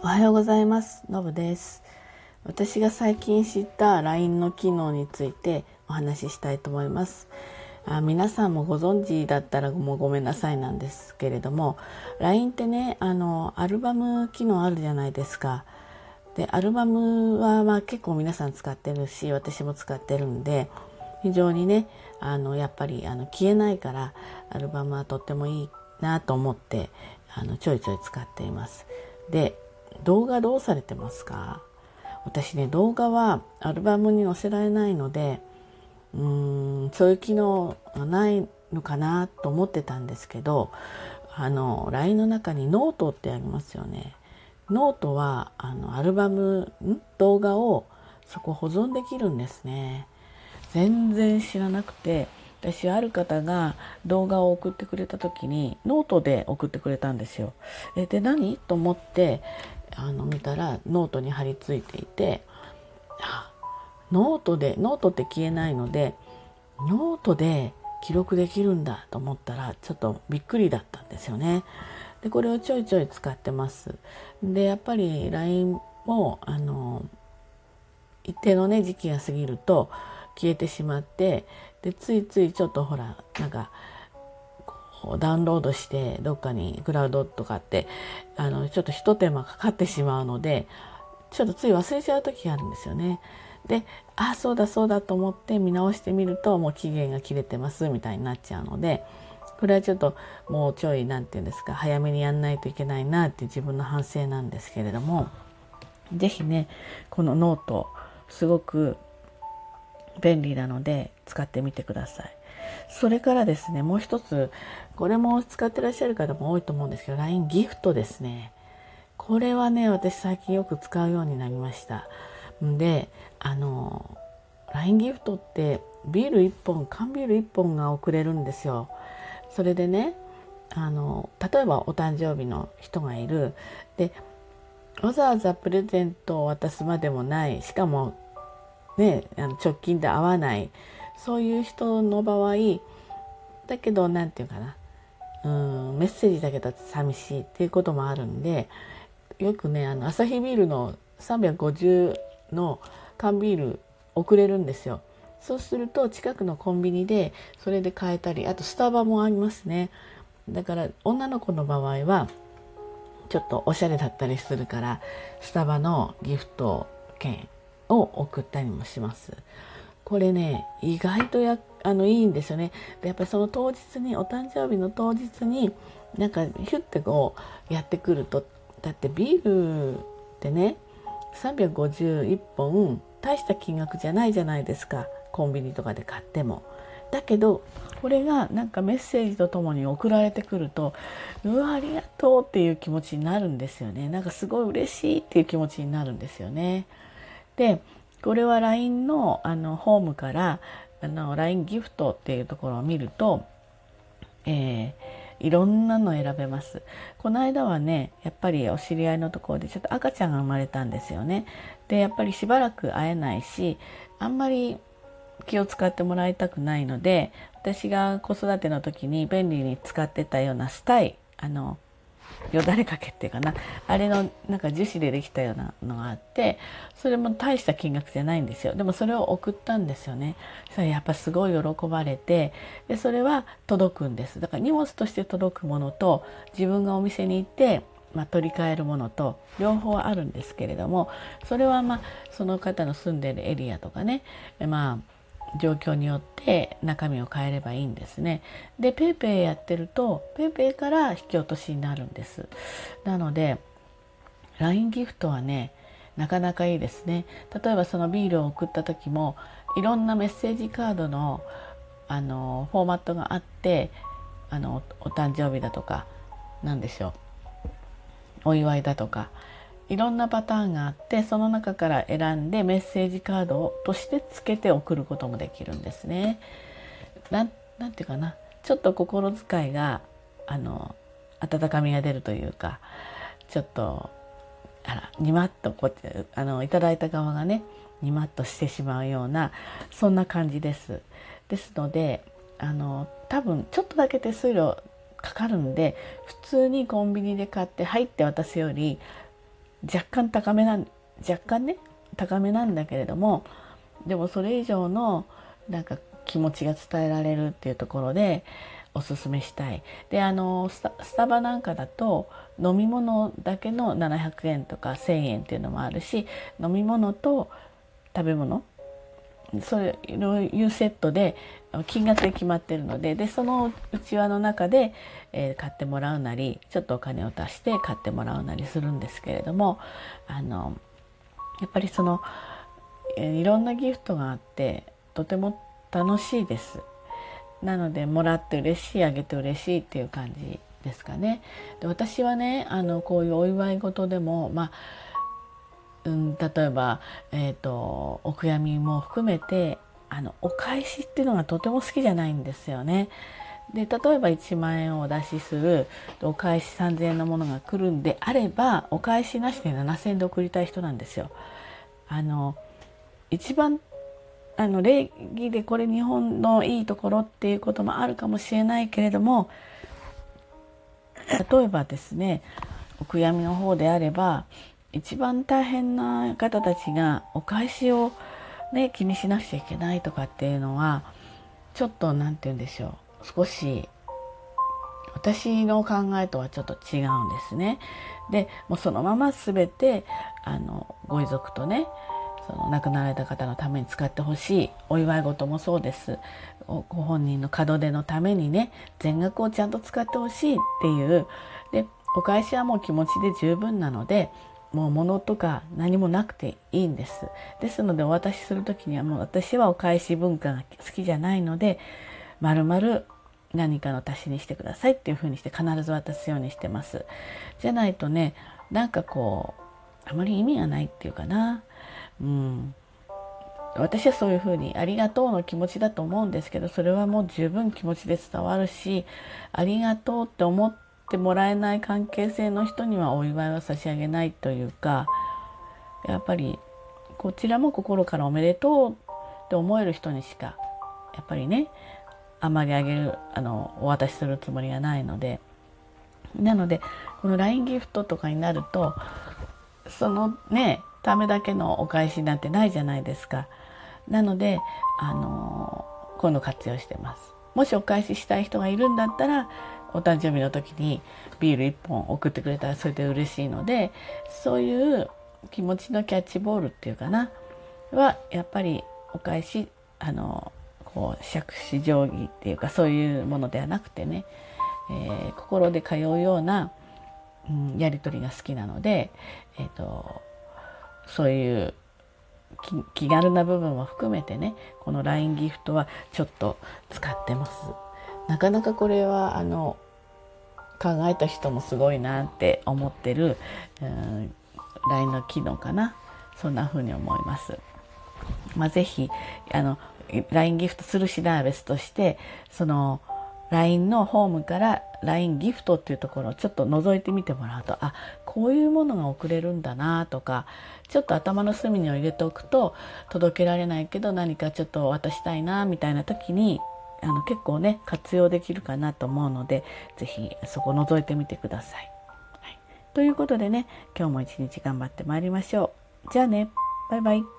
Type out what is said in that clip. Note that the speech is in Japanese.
おはようございます。のぶです。私が最近知った LINE の機能についてお話ししたいと思います。あ皆さんもご存知だったらもうごめんなさいなんですけれども LINE ってねあのアルバム機能あるじゃないですか。でアルバムはまあ結構皆さん使ってるし私も使ってるんで非常にねあのやっぱりあの消えないからアルバムはとってもいいなと思ってあのちょいちょい使っています。で動画どうされてますか？私ね動画はアルバムに載せられないのでうーんそういう機能がないのかなと思ってたんですけどあの LINE の中にノートってありますよね。ノートはあのアルバムん？動画をそこ保存できるんですね。全然知らなくて私ある方が動画を送ってくれた時にノートで送ってくれたんですよ。えで何？と思ってあの見たらノートに貼り付いていてノートでノートって消えないのでノートで記録できるんだと思ったらちょっとびっくりだったんですよね。でこれをちょいちょい使ってます。でやっぱり LINE もあの一定のね時期が過ぎると消えてしまってでついついちょっとほらなんかダウンロードしてどっかにクラウドとかってあのちょっとひと手間かかってしまうのでちょっとつい忘れちゃう時があるんですよね。であそうだそうだと思って見直してみるともう期限が切れてますみたいになっちゃうのでこれはちょっともうちょい何て言うんですか早めにやんないといけないなって自分の反省なんですけれども是非ねこのノートすごく便利なので使ってみてください。それからですね、もう一つ、これも使ってらっしゃる方も多いと思うんですけど、LINE ギフトですね。これはね、私最近よく使うようになりました。んで、あの、LINE ギフトってビール1本、缶ビール1本が送れるんですよ。それでね、あの、例えばお誕生日の人がいる。で、わざわざプレゼントを渡すまでもない。しかもね、あの直近で会わないそういう人の場合だけど何て言うかなうんメッセージだけだと寂しいっていうこともあるんでよくねあのアサヒビールの350の缶ビール送れるんですよ。そうすると近くのコンビニでそれで買えたりあとスタバもありますね。だから女の子の場合はちょっとおしゃれだったりするからスタバのギフト券を送ったりもします。これね意外とやあのいいんですよねでやっぱりその当日にお誕生日の当日になんかヒュッてこうやってくるとだってビールってね351本大した金額じゃないじゃないですかコンビニとかで買っても。だけどこれがなんかメッセージとともに送られてくるとうわありがとうっていう気持ちになるんですよねなんかすごい嬉しいっていう気持ちになるんですよね。でこれは LINE のあのホームからあの LINE ギフトっていうところを見ると、えー、いろんなの選べます。この間はね、やっぱりお知り合いのところでちょっと赤ちゃんが生まれたんですよね。で、やっぱりしばらく会えないし、あんまり気を使ってもらいたくないので、私が子育ての時に便利に使ってたようなスタイ、あの、よだれかけっていうかな。あれのなんか樹脂でできたようなのがあってそれも大した金額じゃないんですよ。でもそれを送ったんですよね。それやっぱすごい喜ばれてでそれは届くんです。だから荷物として届くものと自分がお店に行ってまあ、取り替えるものと両方あるんですけれどもそれはまあその方の住んでるエリアとかねまあ状況によって中身を変えればいいんですね。で PayPay やってると PayPay から引き落としになるんです。なので LINE ギフトはねなかなかいいですね。例えばそのビールを送った時もいろんなメッセージカードのあのフォーマットがあってあのお誕生日だとか何でしょうお祝いだとかいろんなパターンがあってその中から選んでメッセージカードとしてつけて送ることもできるんですね。なんなんていうかなちょっと心遣いがあの温かみが出るというかちょっとあらにまっとこうあのいただいた側がねにまっとしてしまうようなそんな感じです。ですのであの多分ちょっとだけ手数料かかるんで普通にコンビニで買って入って渡すより若干高めなん若干ね高めなんだけれどもでもそれ以上のなんか気持ちが伝えられるっていうところでおすすめしたい。であのスタバなんかだと飲み物だけの700円とか1,000円っていうのもあるし飲み物と食べ物そういうセットで金額で決まってるのででその内輪の中で、えー、買ってもらうなりちょっとお金を足して買ってもらうなりするんですけれどもあのやっぱりその、えー、いろんなギフトがあってとても楽しいです。なのでもらって嬉しいあげて嬉しいっていう感じですかね。で私はねあのこういうお祝い事でもまあうん、例えば、えーと、お悔やみも含めてあのお返しっていうのがとても好きじゃないんですよね。で例えば1万円をお出しするお返し3,000円のものが来るんであればお返しなしで7,000円で送りたい人なんですよ。あの一番あの礼儀でこれ日本のいいところっていうこともあるかもしれないけれども例えばですねお悔やみの方であれば一番大変な方たちがお返しを、ね、気にしなくちゃいけないとかっていうのはちょっと何て言うんでしょう少し私の考えとはちょっと違うんですね。でもうそのまま全てあのご遺族とねその亡くなられた方のために使ってほしいお祝い事もそうですご本人の門出のためにね全額をちゃんと使ってほしいっていうでお返しはもう気持ちで十分なのでもう物とか何もなくていいんです。ですのでお渡しする時にはもう私はお返し文化が好きじゃないのでまるまる何かの足しにしてくださいっていうふうにして必ず渡すようにしてます。じゃないとねなんかこうあまり意味がないっていうかな。うん。私はそういうふうにありがとうの気持ちだと思うんですけどそれはもう十分気持ちで伝わるしありがとうって思っててもらえない関係性の人にはお祝いは差し上げないというかやっぱりこちらも心からおめでとうって思える人にしかやっぱりねあまりあげるあのお渡しするつもりがないのでなのでこの LINE ギフトとかになるとそのねためだけのお返しなんてないじゃないですか。なのであのこういうの活用してます。もしお返ししたい人がいるんだったらお誕生日の時にビール1本送ってくれたらそれで嬉しいのでそういう気持ちのキャッチボールっていうかなはやっぱりお返しあのこう杓子定規っていうかそういうものではなくてね、えー、心で通うような、うん、やり取りが好きなので、えーと、そういう気軽な部分も含めてねこの LINE ギフトはちょっと使ってます。なかなかこれはあの考えた人もすごいなって思ってる、うん、LINE の機能かなそんな風に思います。まあ、ぜひあの LINE ギフトするしないは別としてその LINE のホームから LINE ギフトっていうところをちょっと覗いてみてもらうとあこういうものが送れるんだなとかちょっと頭の隅に入れておくと届けられないけど何かちょっと渡したいなみたいな時にあの結構ね活用できるかなと思うので是非そこ覗いてみてください。はい、ということでね今日も一日頑張ってまいりましょう。じゃあねバイバイ。